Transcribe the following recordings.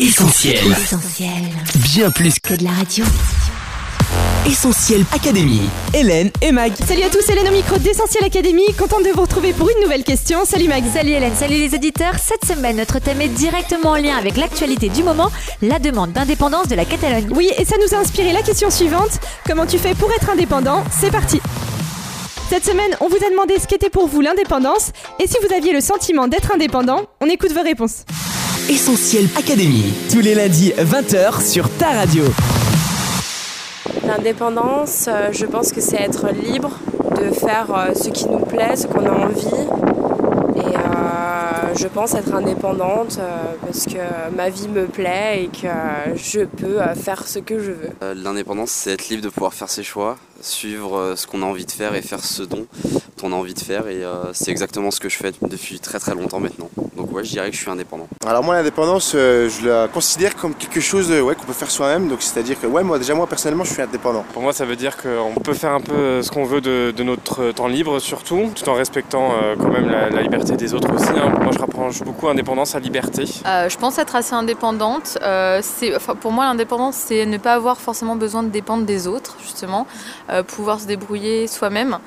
Essentiel. Essentiel. Bien plus Que de la radio. Essentiel Académie. Hélène et Mag. Salut à tous, Hélène au micro d'Essentiel Académie, contente de vous retrouver pour une nouvelle question. Salut Mag. Salut Hélène, salut les auditeurs. Cette semaine, notre thème est directement en lien avec l'actualité du moment, la demande d'indépendance de la Catalogne. Oui, et ça nous a inspiré la question suivante. Comment tu fais pour être indépendant? C'est parti. Cette semaine, on vous a demandé ce qu'était pour vous l'indépendance, et si vous aviez le sentiment d'être indépendant, on écoute vos réponses. Essentiel Académie. Tous les lundis 20h sur ta radio. L'indépendance, euh, je pense que c'est être libre de faire euh, ce qui nous plaît, ce qu'on a envie. Et euh, je pense être indépendante parce que ma vie me plaît et que je peux faire ce que je veux. L'indépendance, c'est être libre de pouvoir faire ses choix, suivre ce qu'on a envie de faire et faire ce dont on a envie de faire. Et c'est exactement ce que je fais depuis très très longtemps maintenant. Donc ouais, je dirais que je suis indépendant. Alors moi l'indépendance, euh, je la considère comme quelque chose euh, ouais, qu'on peut faire soi-même. Donc c'est-à-dire que ouais, moi déjà moi personnellement je suis indépendant. Pour moi, ça veut dire qu'on peut faire un peu ce qu'on veut de, de notre temps libre, surtout, tout en respectant euh, quand même la, la liberté des autres aussi. hein. Moi, je rapproche beaucoup indépendance à liberté. Euh, je pense être assez indépendante. Euh, enfin, pour moi, l'indépendance, c'est ne pas avoir forcément besoin de dépendre des autres, justement. Euh, pouvoir se débrouiller soi-même.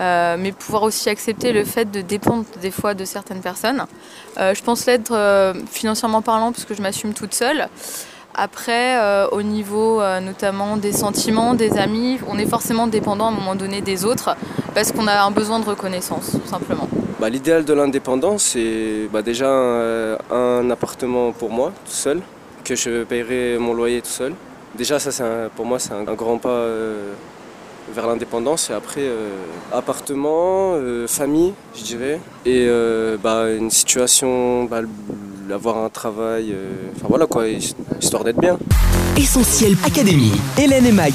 Euh, mais pouvoir aussi accepter le fait de dépendre des fois de certaines personnes. Euh, je pense l'être euh, financièrement parlant parce que je m'assume toute seule. Après, au niveau notamment des sentiments, des amis, on est forcément dépendant à un moment donné des autres parce qu'on a un besoin de reconnaissance, tout simplement. Bah, L'idéal de l'indépendance, c'est bah, déjà un appartement pour moi, tout seul, que je paierai mon loyer tout seul. Déjà, ça, un- pour moi, c'est un, grand pas vers l'indépendance. Et après, euh, appartement, euh, famille, je dirais, et euh, bah, une situation, bah, avoir un travail, enfin voilà quoi, histoire d'être bien. Essentiel Académie. Hélène et Mag.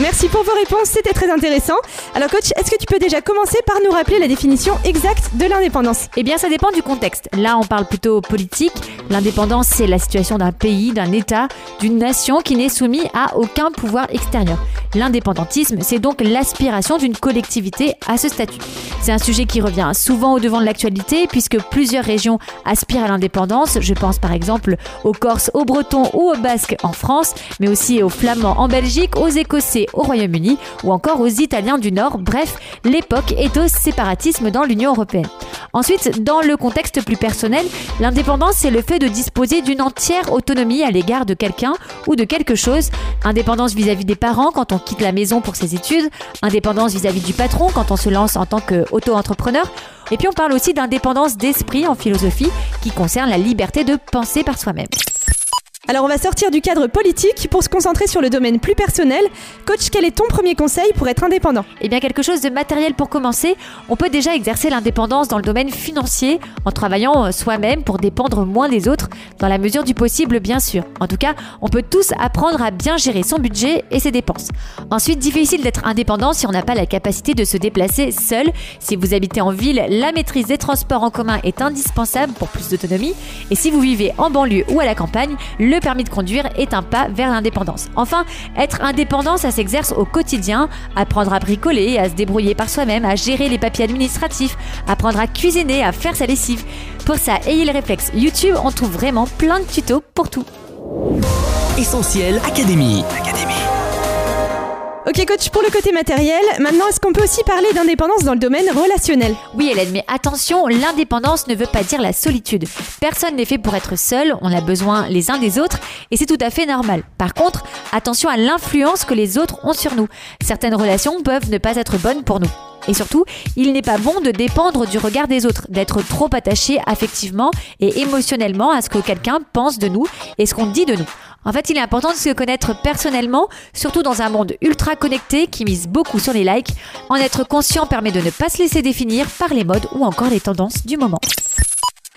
Merci pour vos réponses, c'était très intéressant. Alors coach, est-ce que tu peux déjà commencer par nous rappeler la définition exacte de l'indépendance? Eh bien, ça dépend du contexte. Là, on parle plutôt politique. L'indépendance, c'est la situation d'un pays, d'un État, d'une nation qui n'est soumis à aucun pouvoir extérieur. L'indépendantisme, c'est donc l'aspiration d'une collectivité à ce statut. C'est un sujet qui revient souvent au devant de l'actualité puisque plusieurs régions aspirent à l'indépendance. Je pense par exemple aux Corses, aux Bretons ou aux Basques en France, mais aussi aux Flamands en Belgique, aux Écossais au Royaume-Uni ou encore aux Italiens du Nord. Bref, l'époque est au séparatisme dans l'Union européenne. Ensuite, dans le contexte plus personnel, l'indépendance, c'est le fait de disposer d'une entière autonomie à l'égard de quelqu'un ou de quelque chose. Indépendance vis-à-vis des parents quand on quitte la maison pour ses études, indépendance vis-à-vis du patron quand on se lance en tant qu'auto-entrepreneur. Et puis on parle aussi d'indépendance d'esprit en philosophie qui concerne la liberté de penser par soi-même. Alors on va sortir du cadre politique pour se concentrer sur le domaine plus personnel. Coach, quel est ton premier conseil pour être indépendant? Eh bien, quelque chose de matériel pour commencer. On peut déjà exercer l'indépendance dans le domaine financier en travaillant euh, soi-même pour dépendre moins des autres, dans la mesure du possible, bien sûr. En tout cas, on peut tous apprendre à bien gérer son budget et ses dépenses. Ensuite, difficile d'être indépendant si on n'a pas la capacité de se déplacer seul. Si vous habitez en ville, la maîtrise des transports en commun est indispensable pour plus d'autonomie. Et si vous vivez en banlieue ou à la campagne, le permis de conduire est un pas vers l'indépendance. Enfin, être indépendant, ça s'exerce au quotidien. Apprendre à bricoler, à se débrouiller par soi-même, à gérer les papiers administratifs, apprendre à cuisiner, à faire sa lessive. Pour ça, ayez le réflexe YouTube, on trouve vraiment plein de tutos pour tout. Essentiel Académie. Ok coach, pour le côté matériel, maintenant est-ce qu'on peut aussi parler d'indépendance dans le domaine relationnel? Oui Hélène, mais attention, l'indépendance ne veut pas dire la solitude. Personne n'est fait pour être seul, on a besoin les uns des autres et c'est tout à fait normal. Par contre, attention à l'influence que les autres ont sur nous. Certaines relations peuvent ne pas être bonnes pour nous. Et surtout, il n'est pas bon de dépendre du regard des autres, d'être trop attaché affectivement et émotionnellement à ce que quelqu'un pense de nous et ce qu'on dit de nous. En fait, il est important de se connaître personnellement, surtout dans un monde ultra connecté qui mise beaucoup sur les likes. En être conscient permet de ne pas se laisser définir par les modes ou encore les tendances du moment.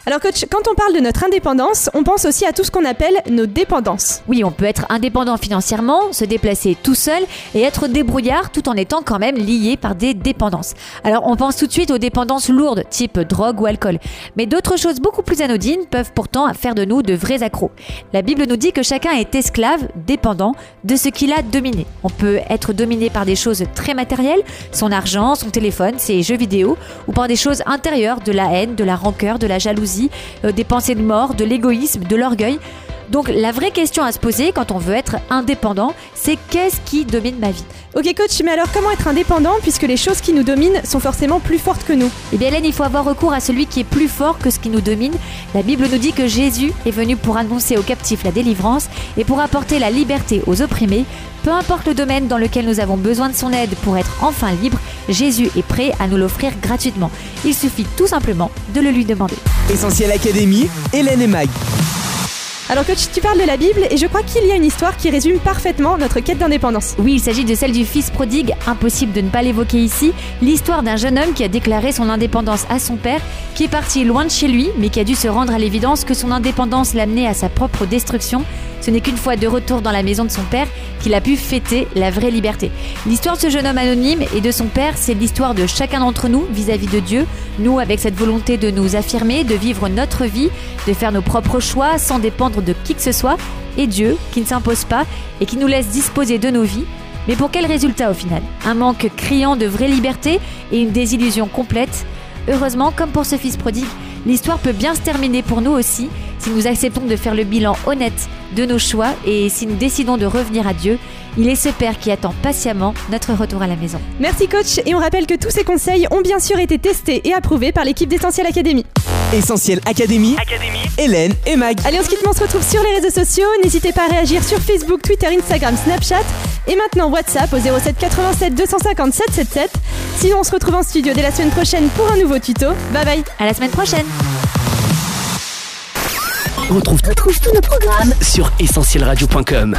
Alors coach, quand on parle de notre indépendance, on pense aussi à tout ce qu'on appelle nos dépendances. Oui, on peut être indépendant financièrement, se déplacer tout seul et être débrouillard tout en étant quand même lié par des dépendances. Alors on pense tout de suite aux dépendances lourdes, type drogue ou alcool. Mais d'autres choses beaucoup plus anodines peuvent pourtant faire de nous de vrais accros. La Bible nous dit que chacun est esclave, dépendant de ce qu'il a dominé. On peut être dominé par des choses très matérielles, son argent, son téléphone, ses jeux vidéo, ou par des choses intérieures, de la haine, de la rancœur, de la jalousie, euh, des pensées de mort, de l'égoïsme, de l'orgueil. Donc la vraie question à se poser quand on veut être indépendant, c'est qu'est-ce qui domine ma vie? Ok coach, mais alors comment être indépendant puisque les choses qui nous dominent sont forcément plus fortes que nous? Eh bien Hélène, il faut avoir recours à celui qui est plus fort que ce qui nous domine. La Bible nous dit que Jésus est venu pour annoncer aux captifs la délivrance et pour apporter la liberté aux opprimés. Peu importe le domaine dans lequel nous avons besoin de son aide pour être enfin libres, Jésus est prêt à nous l'offrir gratuitement. Il suffit tout simplement de le lui demander. Essentiel Académie, Hélène et Mag. Alors coach, tu parles de la Bible et je crois qu'il y a une histoire qui résume parfaitement notre quête d'indépendance. Oui, il s'agit de celle du fils prodigue, impossible de ne pas l'évoquer ici, l'histoire d'un jeune homme qui a déclaré son indépendance à son père, qui est parti loin de chez lui, mais qui a dû se rendre à l'évidence que son indépendance l'amenait à sa propre destruction. Ce n'est qu'une fois de retour dans la maison de son père qu'il a pu fêter la vraie liberté. L'histoire de ce jeune homme anonyme et de son père, c'est l'histoire de chacun d'entre nous vis-à-vis de Dieu, nous avec cette volonté de nous affirmer, de vivre notre vie, de faire nos propres choix sans dépendre de qui que ce soit, et Dieu qui ne s'impose pas et qui nous laisse disposer de nos vies. Mais pour quel résultat au final? Un manque criant de vraie liberté et une désillusion complète? Heureusement, comme pour ce fils prodigue, l'histoire peut bien se terminer pour nous aussi si nous acceptons de faire le bilan honnête de nos choix et si nous décidons de revenir à Dieu. Il est ce Père qui attend patiemment notre retour à la maison. Merci coach et on rappelle que tous ces conseils ont bien sûr été testés et approuvés par l'équipe d'Essentiel Academy. Essentiel Académie, Hélène et Mag. Allez, on se quitte, mais on se retrouve sur les réseaux sociaux. N'hésitez pas à réagir sur Facebook, Twitter, Instagram, Snapchat et maintenant WhatsApp au 07 87 250 777. Sinon, on se retrouve en studio dès la semaine prochaine pour un nouveau tuto. Bye bye. À la semaine prochaine. Retrouve, retrouve tous nos programmes sur essentielradio.com.